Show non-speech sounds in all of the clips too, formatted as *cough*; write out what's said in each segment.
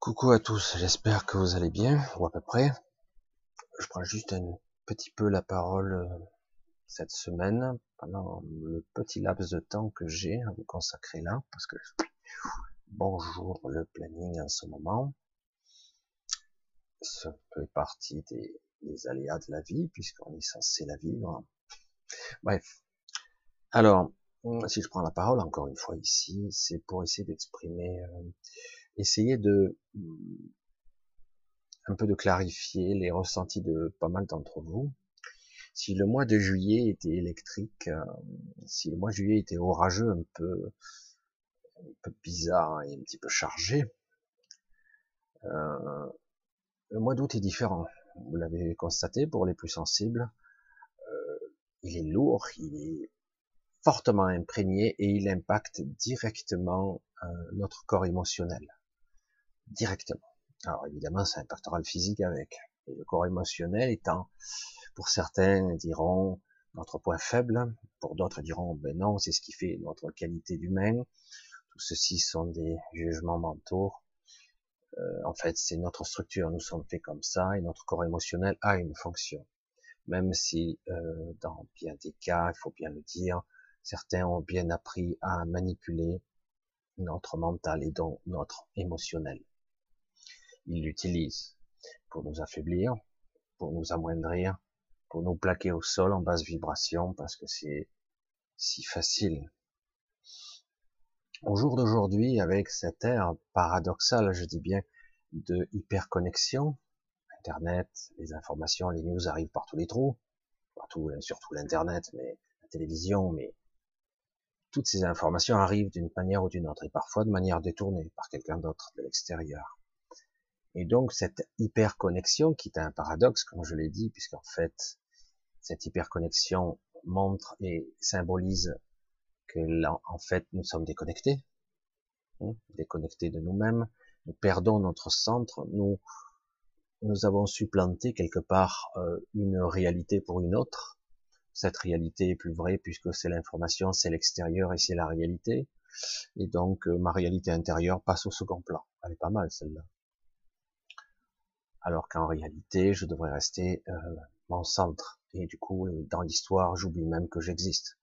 Coucou à tous, j'espère que vous allez bien, ou à peu près. Je prends juste un petit peu la parole euh, cette semaine, pendant le petit laps de temps que j'ai à vous consacrer là, parce que bonjour le planning en ce moment. Ça fait partie des, aléas de la vie, puisqu'on est censé la vivre. Bref. Alors, si je prends la parole encore une fois ici, c'est pour essayer d'exprimer euh, essayer de un peu de clarifier les ressentis de pas mal d'entre vous. Si le mois de juillet était électrique, euh, si le mois de juillet était orageux, un peu, un peu bizarre et un petit peu chargé, euh, le mois d'août est différent. Vous l'avez constaté pour les plus sensibles. Euh, il est lourd, il est fortement imprégné et il impacte directement notre corps émotionnel directement. Alors évidemment, ça impactera le physique avec. Et le corps émotionnel étant, pour certains diront, notre point faible, pour d'autres diront, ben non, c'est ce qui fait notre qualité d'humain. Tout ceci sont des jugements mentaux. Euh, en fait, c'est notre structure, nous sommes faits comme ça, et notre corps émotionnel a une fonction. Même si, euh, dans bien des cas, il faut bien le dire, certains ont bien appris à manipuler notre mental et donc notre émotionnel il l'utilise pour nous affaiblir, pour nous amoindrir, pour nous plaquer au sol en basse vibration parce que c'est si facile. Au jour d'aujourd'hui, avec cette ère paradoxale, je dis bien, de hyperconnexion, Internet, les informations, les news arrivent par tous les trous, partout, surtout l'Internet, mais la télévision, mais toutes ces informations arrivent d'une manière ou d'une autre, et parfois de manière détournée par quelqu'un d'autre de l'extérieur. Et donc cette hyperconnexion, qui est un paradoxe, comme je l'ai dit, puisqu'en fait, cette hyperconnexion montre et symbolise que là, en fait, nous sommes déconnectés, hein, déconnectés de nous-mêmes, nous perdons notre centre, nous, nous avons supplanté quelque part euh, une réalité pour une autre. Cette réalité est plus vraie puisque c'est l'information, c'est l'extérieur et c'est la réalité. Et donc, euh, ma réalité intérieure passe au second plan. Elle est pas mal, celle-là alors qu'en réalité, je devrais rester euh, mon centre. Et du coup, euh, dans l'histoire, j'oublie même que j'existe.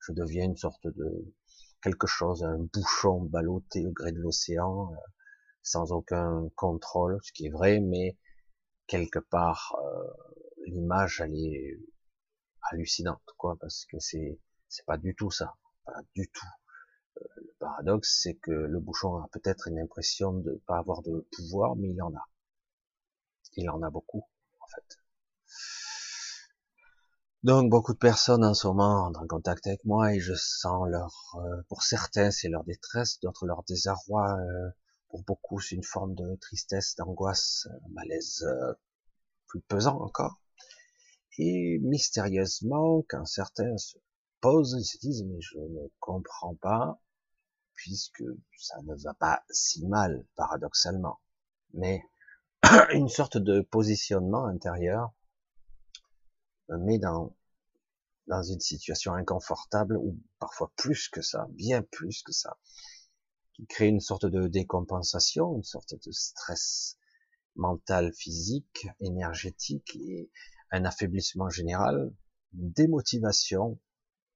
Je deviens une sorte de quelque chose, un bouchon ballotté au gré de l'océan, euh, sans aucun contrôle, ce qui est vrai, mais quelque part, l'image, elle est hallucinante, quoi, parce que c'est c'est pas du tout ça, pas du tout. le paradoxe, c'est que le bouchon a peut-être une impression de pas avoir de pouvoir, mais il en a il en a beaucoup, en fait. Donc beaucoup de personnes en ce moment entrent en contact avec moi et je sens leur, euh, pour certains c'est leur détresse, d'autres leur désarroi, euh, pour beaucoup c'est une forme de tristesse, d'angoisse, malaise euh, plus pesant encore. Et mystérieusement, quand certains se posent, ils se disent mais je ne comprends pas, puisque ça ne va pas si mal paradoxalement. Mais *coughs* une sorte de positionnement intérieur mais dans dans une situation inconfortable ou parfois plus que ça, bien plus que ça, qui crée une sorte de décompensation, une sorte de stress mental, physique, énergétique et un affaiblissement général, une démotivation,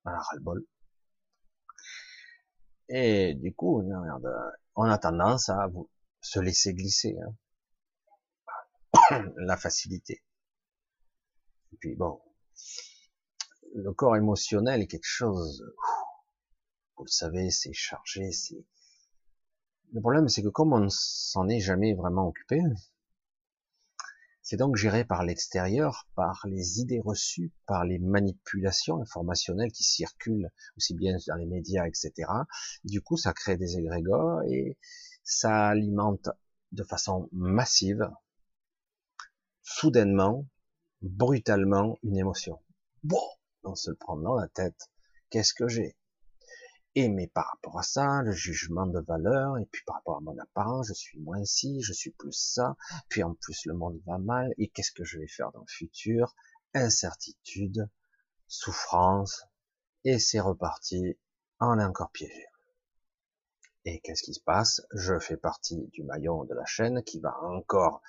un ras-le-bol. Et du coup, on a tendance à se laisser glisser. Hein. *coughs* la facilité. Et puis bon, le corps émotionnel est quelque chose, vous le savez, c'est chargé, c'est... Le problème, c'est que comme on ne s'en est jamais vraiment occupé, c'est donc géré par l'extérieur, par les idées reçues, par les manipulations informationnelles qui circulent aussi bien dans les médias, etc. Du coup, ça crée des égrégores et ça alimente de façon massive soudainement, brutalement, une émotion. Bon, on se le prend dans la tête. Qu'est-ce que j'ai? Et mais par rapport à ça, le jugement de valeur, et puis par rapport à mon apparence, je suis moins ci, je suis plus ça, puis en plus le monde va mal, et qu'est-ce que je vais faire dans le futur? Incertitude, souffrance, et c'est reparti, on est encore piégé. Et qu'est-ce qui se passe? Je fais partie du maillon de la chaîne qui va encore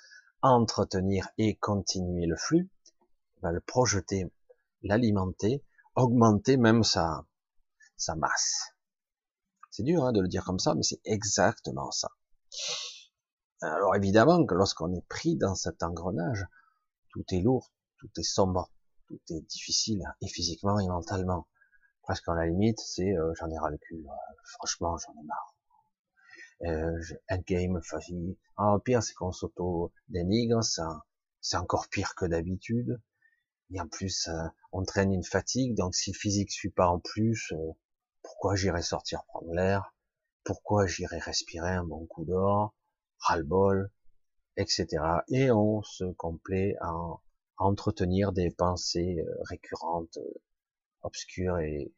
entretenir et continuer le flux, va le projeter, l'alimenter, augmenter même sa, masse. C'est dur hein, de le dire comme ça, mais c'est exactement ça. Alors évidemment que lorsqu'on est pris dans cet engrenage, tout est lourd, tout est sombre, tout est difficile, et physiquement et mentalement. Presque à la limite, c'est euh, j'en ai ras le cul, franchement j'en ai marre. Euh, un pire c'est qu'on s'auto dénigre, ça, c'est encore pire que d'habitude. Et en plus, euh, on traîne une fatigue, donc si le physique suit pas en plus, euh, pourquoi j'irai sortir prendre l'air? Pourquoi j'irai respirer un bon coup d'or? Ras-le-bol, etc. Et on se complaît à, entretenir des pensées euh, récurrentes, obscures et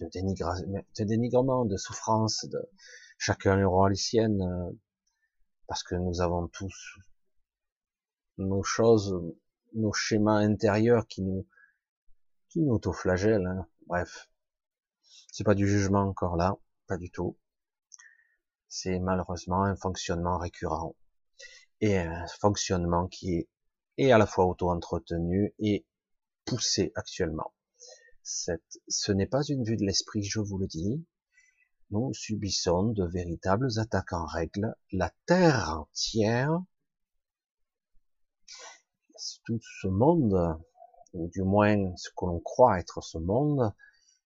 de, de dénigrement, de souffrance, de chacun aura les siennes, parce que nous avons tous nos choses nos schémas intérieurs qui nous qui nous autoflagellent. Hein. Bref, c'est pas du jugement encore là, pas du tout. C'est malheureusement un fonctionnement récurrent et un fonctionnement qui est, à la fois auto-entretenu et poussé actuellement. Cette, ce n'est pas une vue de l'esprit, je vous le dis. Nous subissons de véritables attaques en règle. La terre entière tout ce monde, ou du moins ce que l'on croit être ce monde,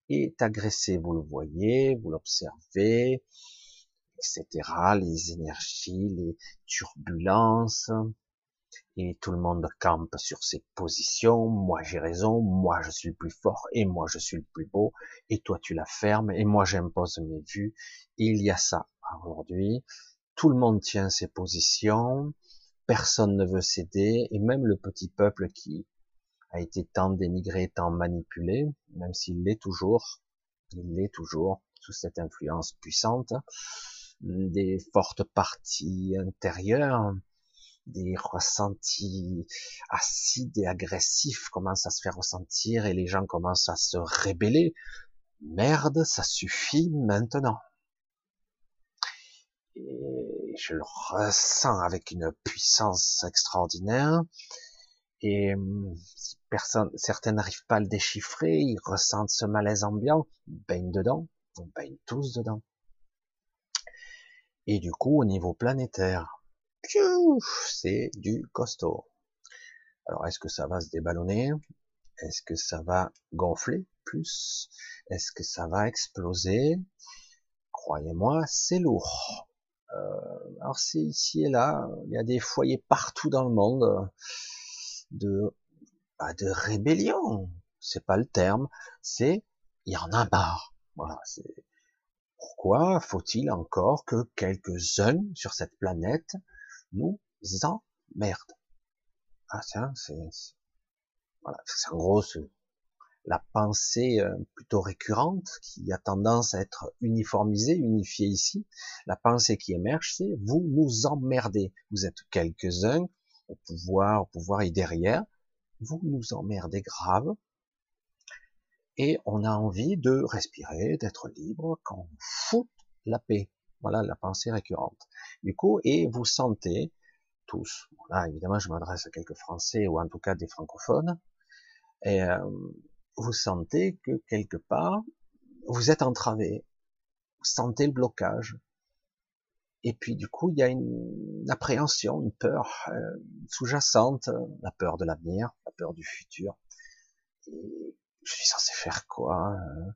est agressé. Vous le voyez, vous l'observez, etc. Les énergies, les turbulences, et tout le monde campe sur ses positions. Moi j'ai raison, moi je suis le plus fort, et moi je suis le plus beau, et toi tu la fermes, et moi j'impose mes vues. il y a ça aujourd'hui. Tout le monde tient ses positions personne ne veut céder, et même le petit peuple qui a été tant dénigré, tant manipulé, même s'il l'est toujours, il l'est toujours sous cette influence puissante, des fortes parties intérieures, des ressentis acides et agressifs commencent à se faire ressentir et les gens commencent à se rébeller. Merde, ça suffit maintenant et je le ressens avec une puissance extraordinaire. Et hum, si personne, certains n'arrivent pas à le déchiffrer, ils ressentent ce malaise ambiant, baignent dedans, on baigne tous dedans. Et du coup, au niveau planétaire, c'est du costaud. Alors, est-ce que ça va se déballonner? Est-ce que ça va gonfler plus? Est-ce que ça va exploser? Croyez-moi, c'est lourd. Euh, alors c'est ici et là, il y a des foyers partout dans le monde de bah, de rébellion. C'est pas le terme, c'est il y en a marre. Voilà, pourquoi faut-il encore que quelques-uns sur cette planète nous emmerdent Ah tiens, c'est voilà, c'est en gros la pensée euh, plutôt récurrente qui a tendance à être uniformisée, unifiée ici, la pensée qui émerge, c'est vous nous emmerdez. Vous êtes quelques-uns au pouvoir, au pouvoir et derrière, vous nous emmerdez grave. Et on a envie de respirer, d'être libre, qu'on fout la paix. Voilà la pensée récurrente. Du coup, et vous sentez tous, là évidemment je m'adresse à quelques Français ou en tout cas des francophones, et euh, vous sentez que quelque part, vous êtes entravé, vous sentez le blocage. Et puis du coup, il y a une appréhension, une peur euh, sous-jacente, la peur de l'avenir, la peur du futur. Et je suis censé faire quoi euh?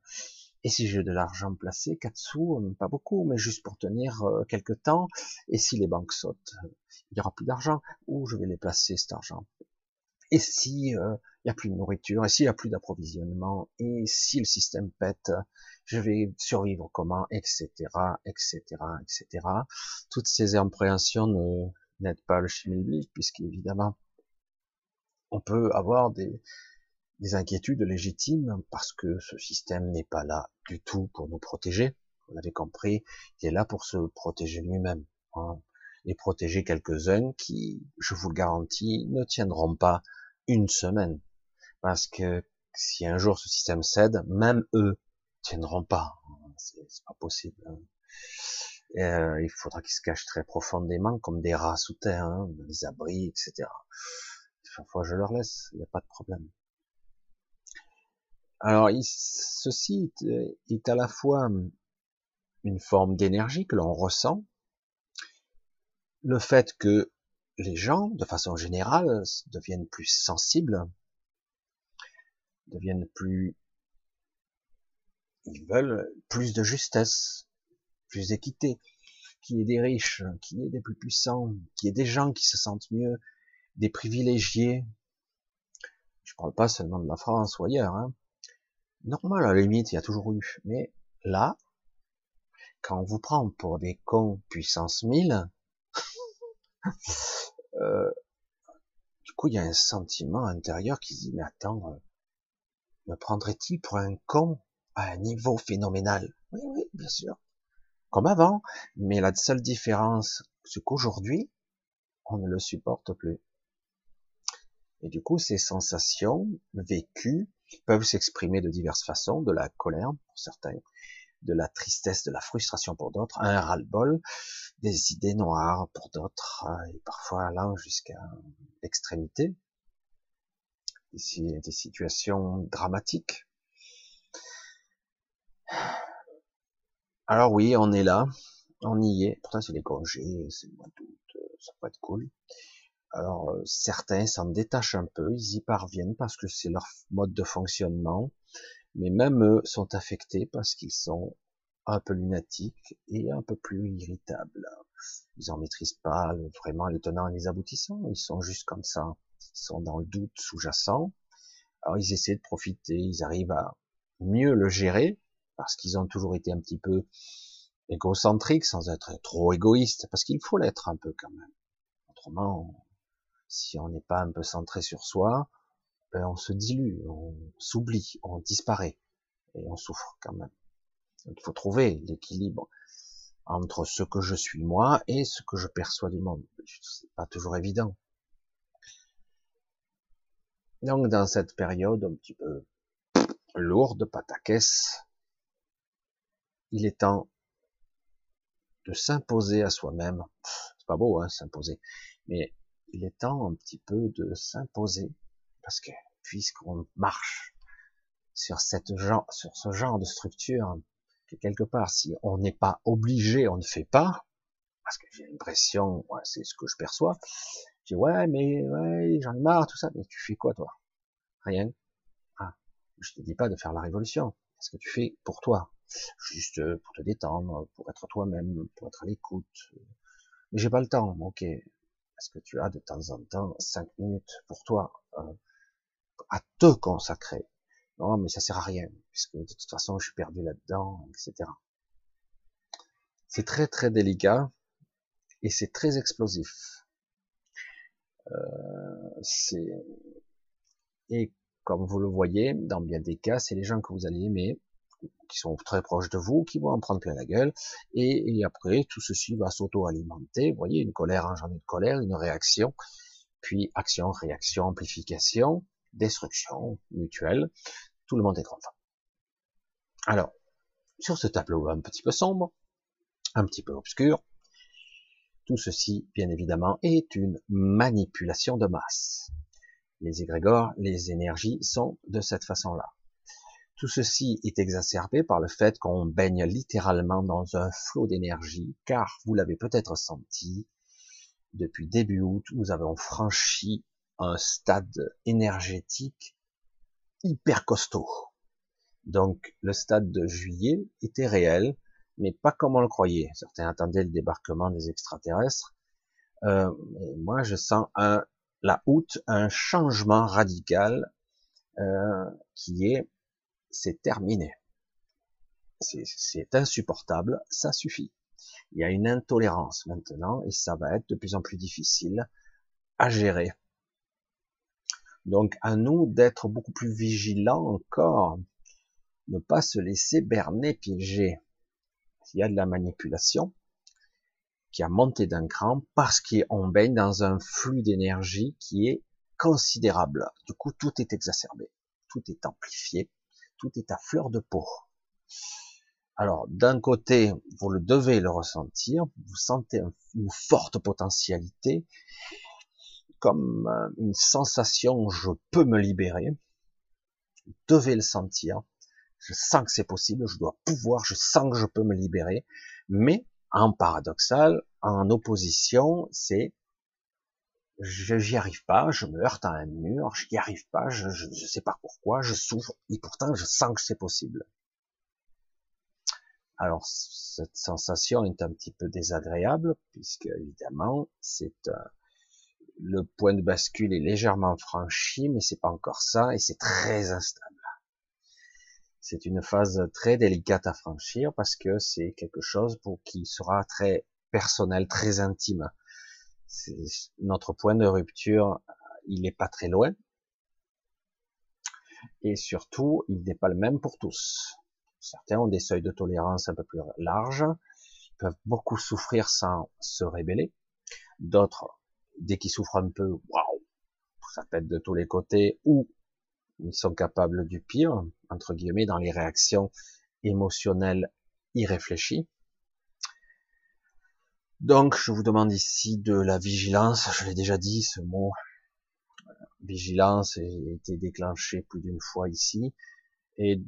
Et si j'ai de l'argent placé, quatre sous, euh, pas beaucoup, mais juste pour tenir quelques temps. Et si les banques sautent, il y aura plus d'argent. Où je vais les placer cet argent? Et si il n'y a plus de nourriture, et s'il n'y a plus d'approvisionnement, et si le système pète, je vais survivre comment, etc., etc., etc. Toutes ces appréhensions n'aident pas le schmilblick, puisqu'évidemment, on peut avoir des, des inquiétudes légitimes parce que ce système n'est pas là du tout pour nous protéger. Vous l'avez compris, il est là pour se protéger lui-même. Hein, et protéger quelques-uns qui, je vous le garantis, ne tiendront pas une semaine. Parce que si un jour ce système cède, même eux tiendront pas. C'est pas possible. Hein. Euh, il faudra qu'ils se cachent très profondément, comme des rats sous terre, hein, abris, etc. Parfois, je leur laisse, il n'y a pas de problème. Alors, ceci est à la fois une forme d'énergie que l'on ressent, le fait que les gens, de façon générale, deviennent plus sensibles, deviennent plus, ils veulent plus de justesse, plus d'équité, qu'il y ait des riches, qu'il y ait des plus puissants, qu'il y ait des gens qui se sentent mieux, des privilégiés. Je parle pas seulement de la France ou ailleurs. Hein. Normal, à la limite, il y a toujours eu. Mais là, quand on vous prend pour des cons puissance 1000, *laughs* euh, du coup, il y a un sentiment intérieur qui dit, mais attends, euh, me prendrait-il pour un con à un niveau phénoménal? Oui, oui, bien sûr. Comme avant, mais la seule différence, c'est qu'aujourd'hui, on ne le supporte plus. Et du coup, ces sensations vécues peuvent s'exprimer de diverses façons, de la colère pour certains, de la tristesse, de la frustration pour d'autres, un ras-le-bol, des idées noires pour d'autres, euh, et parfois allant jusqu'à l'extrémité, des, des situations dramatiques. Alors oui, on est là, on y est. Pourtant, c'est les congés, c'est le mois d'août, euh, ça peut être cool. Alors euh, certains s'en détachent un peu, ils y parviennent parce que c'est leur mode de fonctionnement, mais même eux sont affectés parce qu'ils sont un peu lunatiques et un peu plus irritables. Ils en maîtrisent pas vraiment les tenants et les aboutissants, ils sont juste comme ça, ils sont dans le doute sous-jacent. Alors ils essaient de profiter, ils arrivent à mieux le gérer parce qu'ils ont toujours été un petit peu égocentriques sans être trop égoïstes, parce qu'il faut l'être un peu quand même. Autrement, si on n'est pas un peu centré sur soi, ben on se dilue, on s'oublie, on disparaît et on souffre quand même. il faut trouver l'équilibre entre ce que je suis moi et ce que je perçois du monde. C'est pas toujours évident. Donc dans cette période un petit peu lourde, pataquès, il est temps de s'imposer à soi-même. C'est pas beau, hein, s'imposer. Mais il est temps un petit peu de s'imposer, parce que puisqu'on marche sur cette genre, sur ce genre de structure, que quelque part, si on n'est pas obligé, on ne fait pas, parce que j'ai l'impression, c'est ce que je perçois, je dis ouais, mais ouais, j'en ai marre, tout ça, mais tu fais quoi toi? Rien. Ah, je te dis pas de faire la révolution. Qu'est-ce que tu fais pour toi? Juste pour te détendre, pour être toi-même, pour être à l'écoute. Mais j'ai pas le temps. Ok, est-ce que tu as de temps en temps cinq minutes pour toi euh, à te consacrer Non, mais ça sert à rien, puisque de toute façon, je suis perdu là-dedans, etc. C'est très très délicat et c'est très explosif. Euh, c'est et comme vous le voyez, dans bien des cas, c'est les gens que vous allez aimer, qui sont très proches de vous, qui vont en prendre plein la gueule, et, après, tout ceci va s'auto-alimenter, vous voyez, une colère engendrée de colère, une réaction, puis action, réaction, amplification, destruction mutuelle, tout le monde est content. Alors, sur ce tableau un petit peu sombre, un petit peu obscur, tout ceci, bien évidemment, est une manipulation de masse. Les égrégores, les énergies sont de cette façon-là. Tout ceci est exacerbé par le fait qu'on baigne littéralement dans un flot d'énergie, car vous l'avez peut-être senti, depuis début août, nous avons franchi un stade énergétique hyper costaud. Donc le stade de juillet était réel, mais pas comme on le croyait. Certains attendaient le débarquement des extraterrestres. Euh, moi, je sens un, la août un changement radical euh, qui est c'est terminé. C'est insupportable, ça suffit. Il y a une intolérance maintenant et ça va être de plus en plus difficile à gérer. Donc à nous d'être beaucoup plus vigilants encore, ne pas se laisser berner, piéger. Il y a de la manipulation qui a monté d'un cran parce qu'on baigne dans un flux d'énergie qui est considérable. Du coup, tout est exacerbé, tout est amplifié, tout est à fleur de peau. Alors, d'un côté, vous le devez le ressentir, vous sentez une forte potentialité, comme euh, une sensation, je peux me libérer. Vous devez le sentir. Je sens que c'est possible, je dois pouvoir, je sens que je peux me libérer. Mais, en paradoxal, en opposition, c'est je j'y arrive pas, je me heurte à un mur, je n'y arrive pas, je, je sais pas pourquoi, je souffre, et pourtant je sens que c'est possible. Alors cette sensation est un petit peu désagréable puisque évidemment c'est euh, le point de bascule est légèrement franchi, mais c'est pas encore ça et c'est très instable. C'est une phase très délicate à franchir parce que c'est quelque chose pour qui sera très personnel, très intime. Notre point de rupture, il n'est pas très loin. Et surtout, il n'est pas le même pour tous. Certains ont des seuils de tolérance un peu plus larges, ils peuvent beaucoup souffrir sans se rébeller. D'autres, dès qu'ils souffrent un peu, waouh, ça pète de tous les côtés, ou ils sont capables du pire, entre guillemets, dans les réactions émotionnelles irréfléchies. Donc, je vous demande ici de la vigilance. Je l'ai déjà dit, ce mot vigilance a été déclenché plus d'une fois ici. Et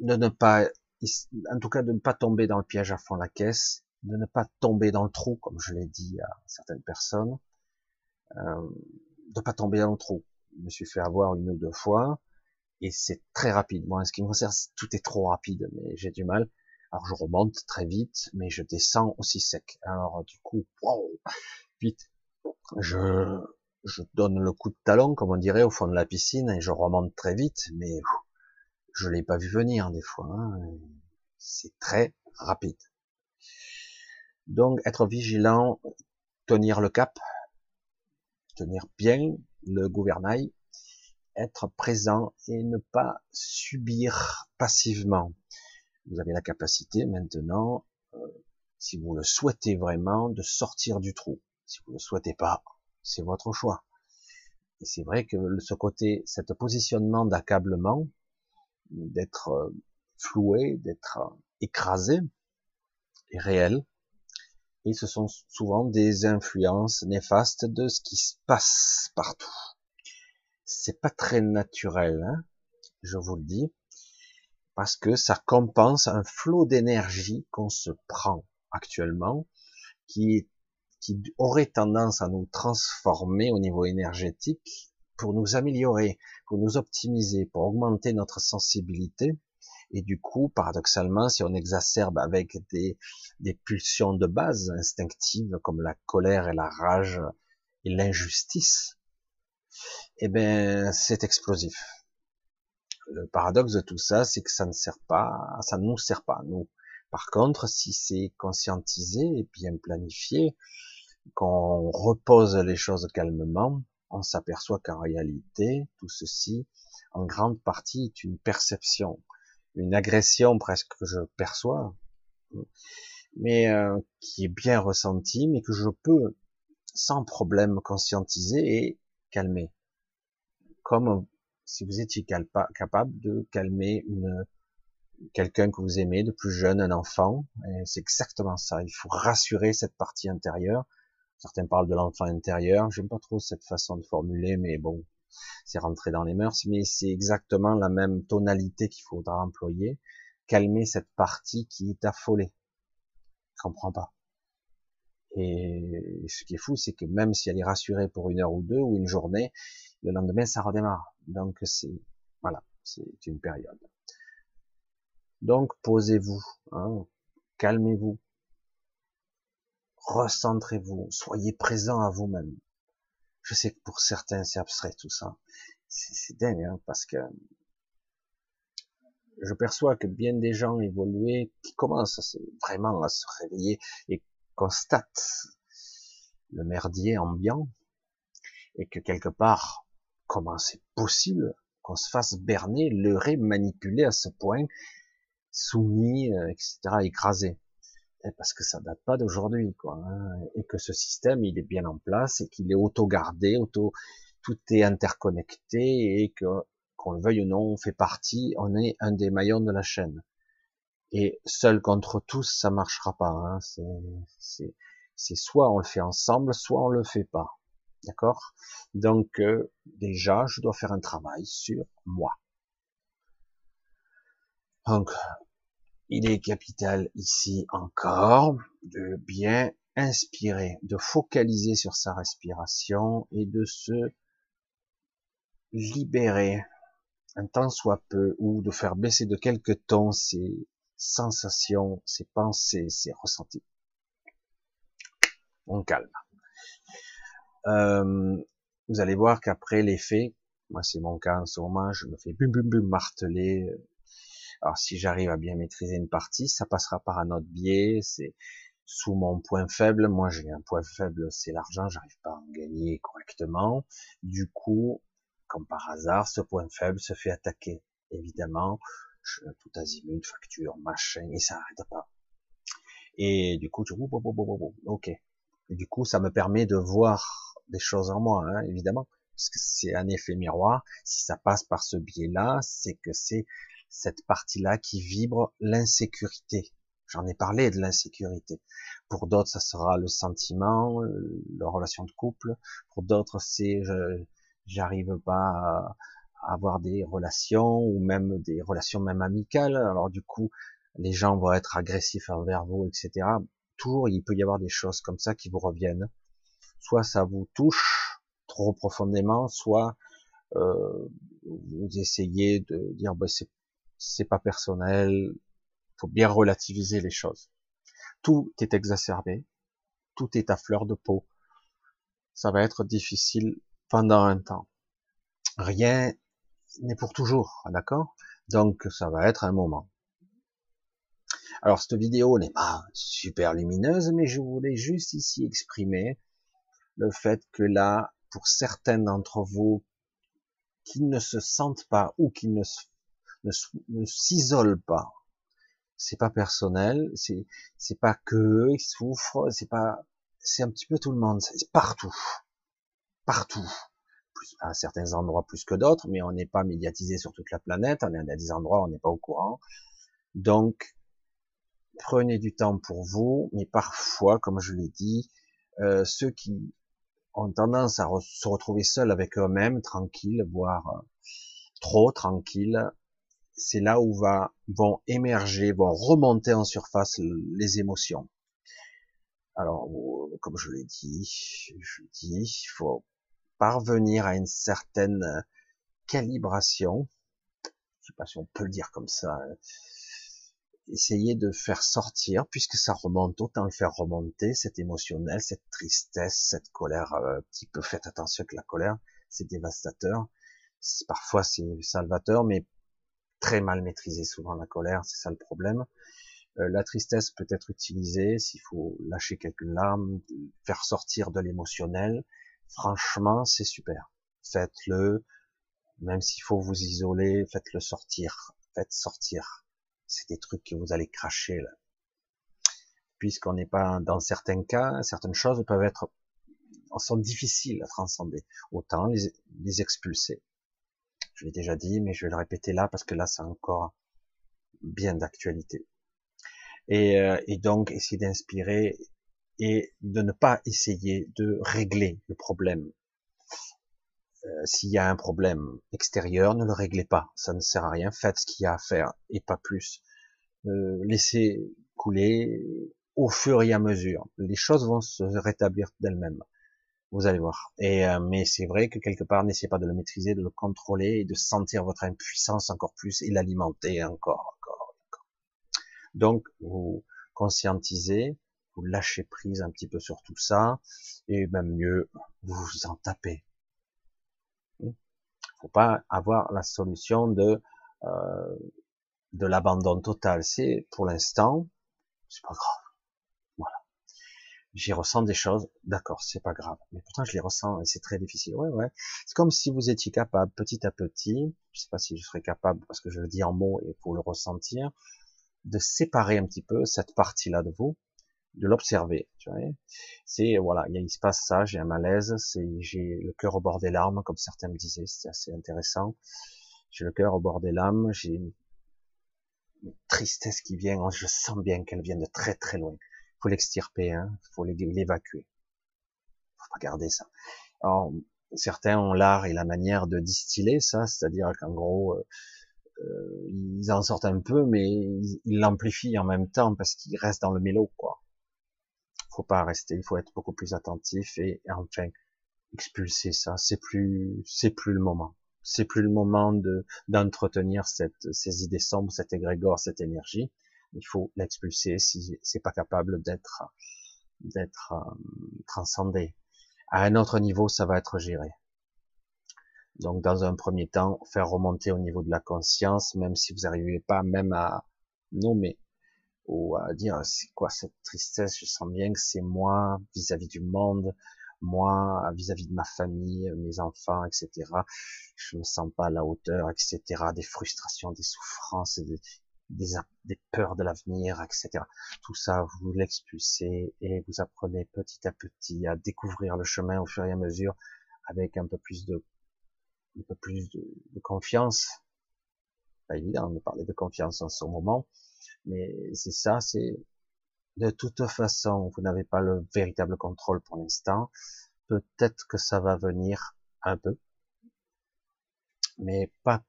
de ne pas, en tout cas de ne pas tomber dans le piège à fond la caisse, de ne pas tomber dans le trou, comme je l'ai dit à certaines personnes, euh, de pas tomber dans le trou. Je me suis fait avoir une ou deux fois, et c'est très rapide. Moi, ce qui me concerne, tout est trop rapide, mais j'ai du mal. Alors je remonte très vite, mais je descends aussi sec. Alors du coup, wow, vite, je, je donne le coup de talon, comme on dirait, au fond de la piscine, et je remonte très vite, mais je l'ai pas vu venir des fois. Hein. C'est très rapide. Donc être vigilant, tenir le cap, tenir bien le gouvernail, être présent et ne pas subir passivement. Vous avez la capacité maintenant, euh, si vous le souhaitez vraiment, de sortir du trou. Si vous ne le souhaitez pas, c'est votre choix. Et c'est vrai que ce côté, cet positionnement d'accablement, d'être euh, floué, d'être euh, écrasé, est réel. Et ce sont souvent des influences néfastes de ce qui se passe partout. C'est pas très naturel, hein, je vous le dis, parce que ça compense un flot d'énergie qu'on se prend actuellement, qui, aurait tendance à nous transformer au niveau énergétique pour nous améliorer, pour nous optimiser, pour augmenter notre sensibilité. Et du coup, paradoxalement, si on exacerbe avec des, pulsions de base instinctives comme la colère et la rage et l'injustice, eh ben, c'est explosif. Le paradoxe de tout ça, c'est que ça ne sert pas, ça ne nous sert pas, nous. Par contre, si c'est conscientisé et bien planifié, qu'on repose les choses calmement, on s'aperçoit qu'en réalité, tout ceci, en grande partie, est une perception, une agression presque que je perçois, mais euh, qui est bien ressentie, mais que je peux sans problème conscientiser et calmer. Comme si vous étiez capable de calmer quelqu'un que vous aimez de plus jeune, un enfant, c'est exactement ça. Il faut rassurer cette partie intérieure Certains parlent de l'enfant intérieur. J'aime pas trop cette façon de formuler, mais bon, c'est rentré dans les mœurs. Mais c'est exactement la même tonalité qu'il faudra employer. Calmer cette partie qui est affolée. Je comprends pas. Et ce qui est fou, c'est que même si elle est rassurée pour une heure ou deux ou une journée, le lendemain ça redémarre. Donc c'est voilà, c'est une période. Donc posez-vous, hein, calmez-vous, recentrez-vous, soyez présent à vous-même. Je sais que pour certains c'est abstrait tout ça. C'est dingue, hein, parce que je perçois que bien des gens évolués qui commencent vraiment à se réveiller et constatent le merdier ambiant et que quelque part, comment c'est possible qu'on se fasse berner, leurrer, manipuler à ce point, soumis, euh, etc., écrasé? Eh, parce que ça date pas d'aujourd'hui, quoi, hein, et que ce système il est bien en place et qu'il est auto-gardé, auto, tout est interconnecté et que qu'on le veuille ou non, on fait partie, on est un des maillons de la chaîne. Et seul contre tous, ça marchera pas. Hein. C'est soit on le fait ensemble, soit on le fait pas. D'accord? Donc euh, déjà, je dois faire un travail sur moi. Donc, il est capital ici encore de bien inspirer, de focaliser sur sa respiration et de se libérer un temps soit peu ou de faire baisser de quelques tons ses sensations, ses pensées, ses ressentis. On calme. Euh, vous allez voir qu'après l'effet, moi c'est mon cas en ce moment, je me fais bum bum bum marteler. Alors si j'arrive à bien maîtriser une partie, ça passera par un autre biais, c'est sous mon point faible. Moi j'ai un point faible, c'est l'argent, j'arrive pas à en gagner correctement. Du coup, comme par hasard, ce point faible se fait attaquer. Évidemment, je, tout azimut, facture, machin, et ça arrête pas. Et du coup, ok. Et du coup, ça me permet de voir des choses en moi, hein, évidemment, parce que c'est un effet miroir. Si ça passe par ce biais-là, c'est que c'est cette partie-là qui vibre l'insécurité. J'en ai parlé de l'insécurité. Pour d'autres, ça sera le sentiment, la relation de couple. Pour d'autres, c'est je j'arrive pas à avoir des relations ou même des relations même amicales. Alors du coup, les gens vont être agressifs envers vous, etc. Toujours, il peut y avoir des choses comme ça qui vous reviennent soit ça vous touche trop profondément, soit euh, vous essayez de dire bah, c'est pas personnel, faut bien relativiser les choses. Tout est exacerbé, tout est à fleur de peau. Ça va être difficile pendant un temps. Rien n'est pour toujours, d'accord? Donc ça va être un moment. Alors cette vidéo n'est pas super lumineuse, mais je voulais juste ici exprimer le fait que là, pour certains d'entre vous qui ne se sentent pas ou qui ne, ne, s'isolent pas, c'est pas personnel, c'est c'est pas que eux qui souffrent, c'est pas c'est un petit peu tout le monde, c'est partout, partout, plus, à certains endroits plus que d'autres, mais on n'est pas médiatisé sur toute la planète, on est à des endroits où on n'est pas au courant, donc prenez du temps pour vous, mais parfois, comme je l'ai dit, euh, ceux qui tendance à se retrouver seuls avec eux-mêmes, tranquilles, voire euh, trop tranquilles. C'est là où va, vont émerger, vont remonter en surface les émotions. Alors, comme je l'ai dit, je dis, il faut parvenir à une certaine calibration. Je sais pas si on peut le dire comme ça. Essayer de faire sortir, puisque ça remonte, autant le faire remonter, cette émotionnel, cette tristesse, cette colère, euh, un petit peu, faites attention que la colère, c'est dévastateur. Parfois c'est salvateur, mais très mal maîtrisé souvent la colère, c'est ça le problème. Euh, la tristesse peut être utilisée s'il faut lâcher quelques larmes, faire sortir de l'émotionnel. Franchement, c'est super. Faites-le, même s'il faut vous isoler, faites-le sortir. Faites sortir c'est des trucs que vous allez cracher là. Puisqu'on n'est pas dans certains cas, certaines choses peuvent être sont difficiles à transcender. Autant les, expulser. Je l'ai déjà dit, mais je vais le répéter là parce que là c'est encore bien d'actualité. Et, euh, et donc essayer d'inspirer et de ne pas essayer de régler le problème. Euh, s'il y a un problème extérieur, ne le réglez pas, ça ne sert à rien, faites ce qu'il y a à faire et pas plus. Euh, laissez couler au fur et à mesure. Les choses vont se rétablir d'elles-mêmes. Vous allez voir. Et euh, mais c'est vrai que quelque part, n'essayez pas de le maîtriser, de le contrôler et de sentir votre impuissance encore plus et l'alimenter encore, encore, encore. Donc, vous conscientisez, vous lâchez prise un petit peu sur tout ça, et même mieux, vous vous en tapez faut pas avoir la solution de euh, de l'abandon total. C'est pour l'instant, c'est pas grave. Voilà. J'y ressens des choses, d'accord, c'est pas grave. Mais pourtant je les ressens et c'est très difficile. Ouais, ouais. C'est comme si vous étiez capable, petit à petit, je sais pas si je serais capable parce que je le dis en mots et pour le ressentir, de séparer un petit peu cette partie-là de vous de l'observer. C'est voilà, il, se passe ça, j'ai un malaise, c'est j'ai le cœur au bord des larmes, comme certains me disaient, c'était assez intéressant. J'ai le cœur au bord des larmes, j'ai une tristesse qui vient, je sens bien qu'elle vient de très très loin. Faut l'extirper, hein, faut l'évacuer. Faut pas garder ça. Alors, certains ont l'art et la manière de distiller ça, c'est-à-dire qu'en gros, euh, euh, ils en sortent un peu, mais ils l'amplifient en même temps parce qu'ils restent dans le mélo, quoi. Faut pas rester, il faut être beaucoup plus attentif et, enfin expulser ça. C'est plus, c'est plus le moment. C'est plus le moment de d'entretenir cette, ces idées sombres, cet égrégore, cette énergie. Il faut l'expulser si c'est pas capable d'être d'être euh, transcendé. À un autre niveau, ça va être géré. Donc, dans un premier temps, faire remonter au niveau de la conscience, même si vous n'arrivez pas même à nommer ou à dire c'est quoi cette tristesse, je sens bien que c'est moi vis-à-vis du monde, moi vis-à-vis de ma famille, mes enfants, etc. Je me sens pas à la hauteur, etc. Des frustrations, des souffrances, des, peurs de l'avenir, etc. Tout ça, vous l'expulsez et vous apprenez petit à petit à découvrir le chemin au fur et à mesure avec un peu plus de un peu plus de, confiance. Pas évident de parler de confiance en ce moment, mais c'est ça, c'est de toute façon, vous n'avez pas le véritable contrôle pour l'instant. Peut-être que ça va venir un peu, mais pas,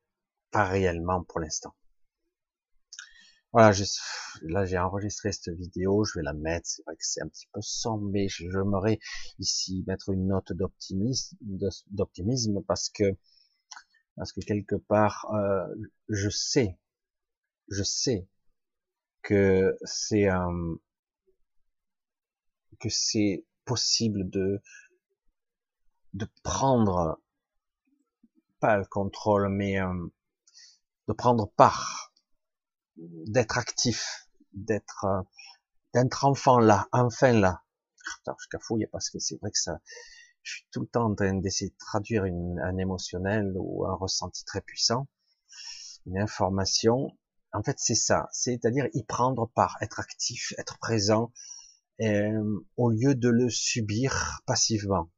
pas réellement pour l'instant. Voilà, là j'ai enregistré cette vidéo, je vais la mettre, c'est vrai que c'est un petit peu sombre, mais j'aimerais ici mettre une note d'optimisme, d'optimisme parce que parce que quelque part, euh, je sais, je sais que c'est un, que c'est possible de de prendre pas le contrôle, mais euh, de prendre part, d'être actif, d'être euh, d'être enfant là, enfin là. Putain, je cafouille parce que c'est vrai que ça, je suis tout le temps en train d'essayer de traduire un émotionnel ou un ressenti très puissant, une information. En fait, c'est ça, c'est-à-dire y prendre part, être actif, être présent, euh, au lieu de le subir passivement.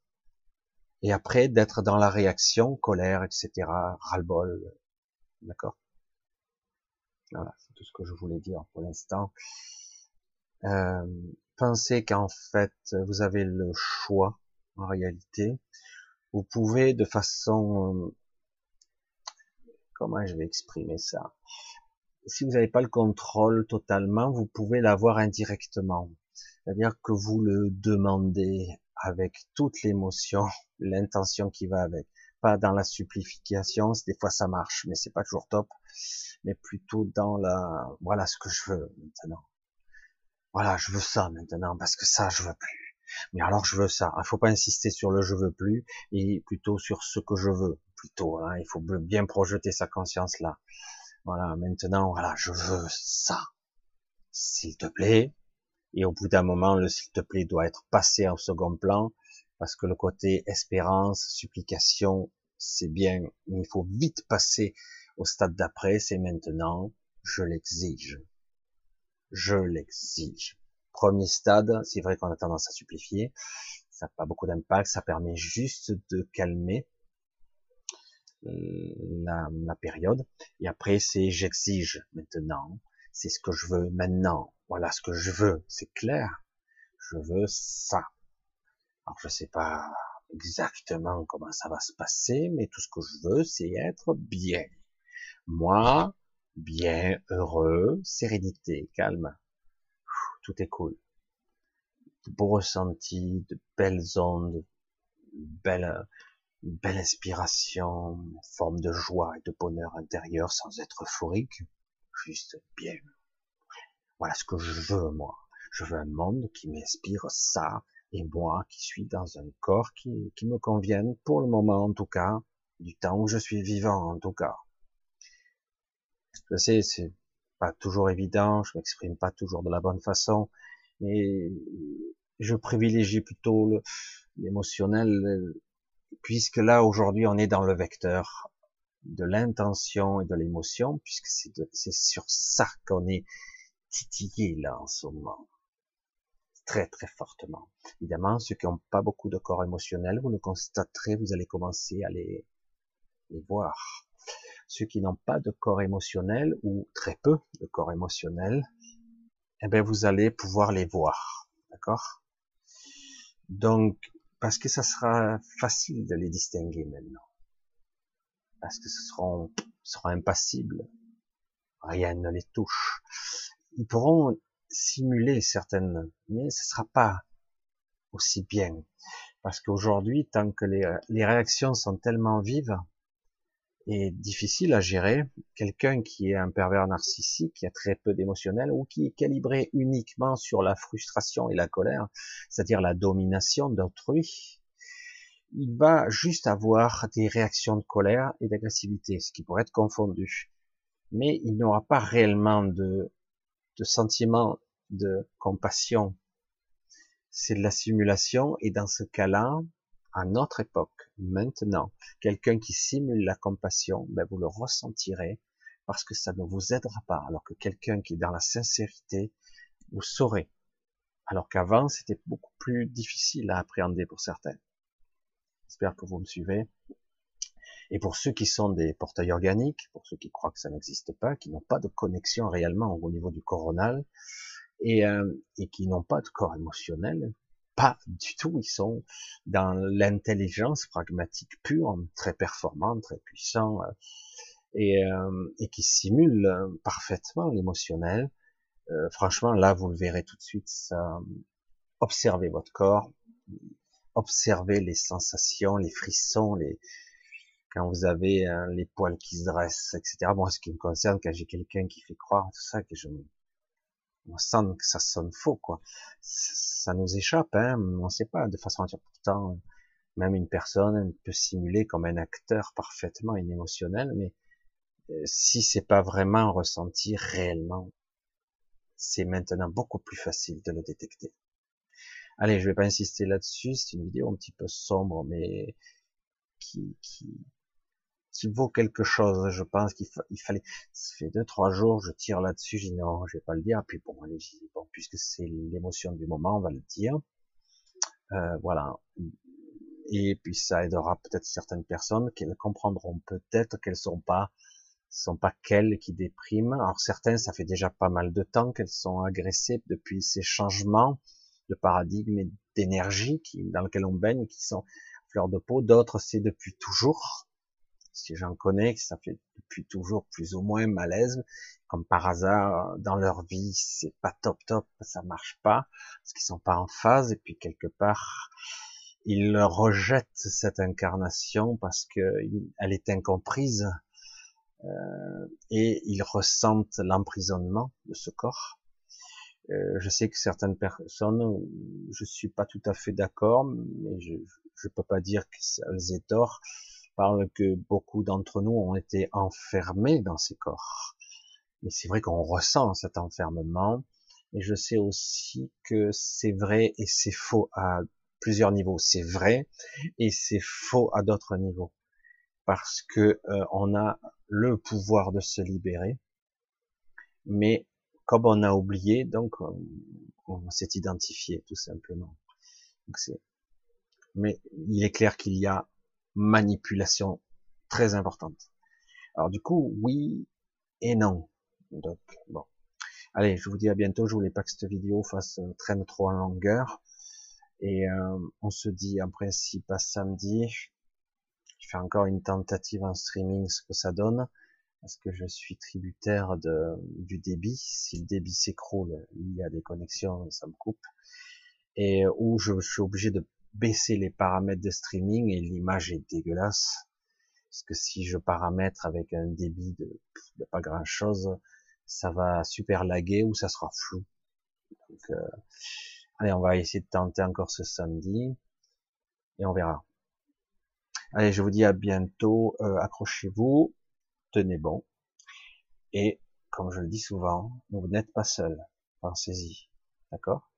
Et après, d'être dans la réaction, colère, etc., ras-le-bol, d'accord? Voilà, c'est tout ce que je voulais dire pour l'instant. Euh, pensez qu'en fait, vous avez le choix en réalité. Vous pouvez de façon, euh, comment je vais exprimer ça? Si vous n'avez pas le contrôle totalement, vous pouvez l'avoir indirectement. C'est-à-dire que vous le demandez avec toute l'émotion, *laughs* l'intention qui va avec. Pas dans la supplication, des fois ça marche, mais c'est pas toujours top. Mais plutôt dans la, voilà ce que je veux maintenant. Voilà, je veux ça maintenant parce que ça je veux plus. Mais alors je veux ça. Il faut pas insister sur le je veux plus et plutôt sur ce que je veux. Plutôt, hein. il faut bien projeter sa conscience là. Voilà, maintenant, voilà, je veux ça. S'il te plaît. Et au bout d'un moment, le s'il te plaît doit être passé au second plan parce que le côté espérance, supplication, c'est bien, mais il faut vite passer au stade d'après, c'est maintenant, je l'exige. Je l'exige. Premier stade, c'est vrai qu'on a tendance à supplifier, ça n'a pas beaucoup d'impact, ça permet juste de calmer la, la période. Et après, c'est j'exige maintenant, c'est ce que je veux maintenant, voilà ce que je veux, c'est clair, je veux ça. Alors je sais pas exactement comment ça va se passer, mais tout ce que je veux, c'est être bien. Moi, bien, heureux, sérénité, calme tout est cool. De beaux ressentis, de belles ondes, belle, belle inspiration, forme de joie et de bonheur intérieur sans être euphorique, juste bien. Voilà ce que je veux, moi. Je veux un monde qui m'inspire ça, et moi qui suis dans un corps qui, qui me convienne, pour le moment en tout cas, du temps où je suis vivant en tout cas. Je sais, c'est pas toujours évident, je m'exprime pas toujours de la bonne façon, mais je privilégie plutôt l'émotionnel, puisque là aujourd'hui on est dans le vecteur de l'intention et de l'émotion, puisque c'est sur ça qu'on est titillé là en ce moment, très très fortement. Évidemment, ceux qui n'ont pas beaucoup de corps émotionnel, vous le constaterez, vous allez commencer à les, voir. Ceux qui n'ont pas de corps émotionnel ou très peu de corps émotionnel, eh bien vous allez pouvoir les voir, d'accord? Donc parce que ça sera facile de les distinguer maintenant, parce que ce seront, seront impassibles, rien ne les touche. Ils pourront simuler certaines, mais ce sera pas aussi bien, parce qu'aujourd'hui, tant que les réactions sont tellement vives, est difficile à gérer. Quelqu'un qui est un pervers narcissique, qui a très peu d'émotionnel, ou qui est calibré uniquement sur la frustration et la colère, c'est-à-dire la domination d'autrui, il va juste avoir des réactions de colère et d'agressivité, ce qui pourrait être confondu. Mais il n'aura pas réellement de, de sentiment de compassion. C'est de la simulation, et dans ce cas-là, à notre époque, maintenant, quelqu'un qui simule la compassion, ben vous le ressentirez parce que ça ne vous aidera pas. Alors que quelqu'un qui est dans la sincérité, vous saurez. Alors qu'avant, c'était beaucoup plus difficile à appréhender pour certains. J'espère que vous me suivez. Et pour ceux qui sont des portails organiques, pour ceux qui croient que ça n'existe pas, qui n'ont pas de connexion réellement au niveau du coronal, et, euh, et qui n'ont pas de corps émotionnel, pas du tout. Ils sont dans l'intelligence pragmatique pure, très performant, très puissant, euh, et, euh, et qui simule euh, parfaitement l'émotionnel. franchement, là, vous le verrez tout de suite. Ça, observez votre corps, observez les sensations, les frissons, les quand vous avez les poils qui se dressent, etc. Bon, ce qui me concerne, quand j'ai quelqu'un qui fait croire tout ça, que je on sent que ça sonne faux, quoi. Ça nous échappe, hein. On sait pas de façon pourtant, même une personne peut simuler comme un acteur parfaitement inémotionnel, mais euh, si c'est pas vraiment ressenti réellement, c'est maintenant beaucoup plus facile de le détecter. Allez, je vais pas insister là-dessus, c'est une vidéo un petit peu sombre, mais qui, qui, qui vaut quelque chose. Je pense qu'il fallait. Ça fait deux trois jours, je tire là-dessus. Je dis non, je vais pas le dire. Puis bon, allez, bon, puisque c'est l'émotion du moment, on va le dire. Euh, voilà. Et puis ça aidera peut-être certaines personnes qui comprendront peut-être qu'elles sont pas sont pas qu'elles qui dépriment. Alors certains, ça fait déjà pas mal de temps qu'elles sont agressées depuis ces changements de paradigme et d'énergie dans lequel on baigne, qui sont fleurs de peau. D'autres, c'est depuis toujours si j'en connais, que ça fait depuis toujours plus ou moins malaise, comme par hasard, dans leur vie, c'est pas top top, ça marche pas, parce qu'ils sont pas en phase, et puis quelque part, ils rejettent cette incarnation parce que elle est incomprise, euh, et ils ressentent l'emprisonnement de ce corps. Euh, je sais que certaines personnes, je suis pas tout à fait d'accord, mais je, je peux pas dire qu'elles aient tort, parle que beaucoup d'entre nous ont été enfermés dans ces corps. Mais c'est vrai qu'on ressent cet enfermement. Et je sais aussi que c'est vrai et c'est faux à plusieurs niveaux. C'est vrai et c'est faux à d'autres niveaux. Parce que euh, on a le pouvoir de se libérer. Mais comme on a oublié, donc on, s'est identifié tout simplement. mais il est clair qu'il y a manipulation très importante. Alors du coup, oui et non. Donc bon. Allez, je vous dis à bientôt. Je voulais pas que cette vidéo fasse euh, traîne trop en longueur. Et euh, on se dit en principe à samedi. Je fais encore une tentative en streaming, ce que ça donne, parce que je suis tributaire de, du débit. Si le débit s'écroule, il y a des connexions, ça me coupe. Et euh, où je suis obligé de baisser les paramètres de streaming et l'image est dégueulasse. Parce que si je paramètre avec un débit de, pas grand chose, ça va super laguer ou ça sera flou. Donc, euh, allez, on va essayer de tenter encore ce samedi et on verra. Allez, je vous dis à bientôt. Euh, accrochez-vous, tenez bon. Et comme je le dis souvent, vous n'êtes pas seul. Pensez-y. D'accord?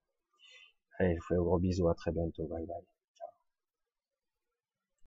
Allez, je vous fais un gros bisou, à très bientôt, bye bye.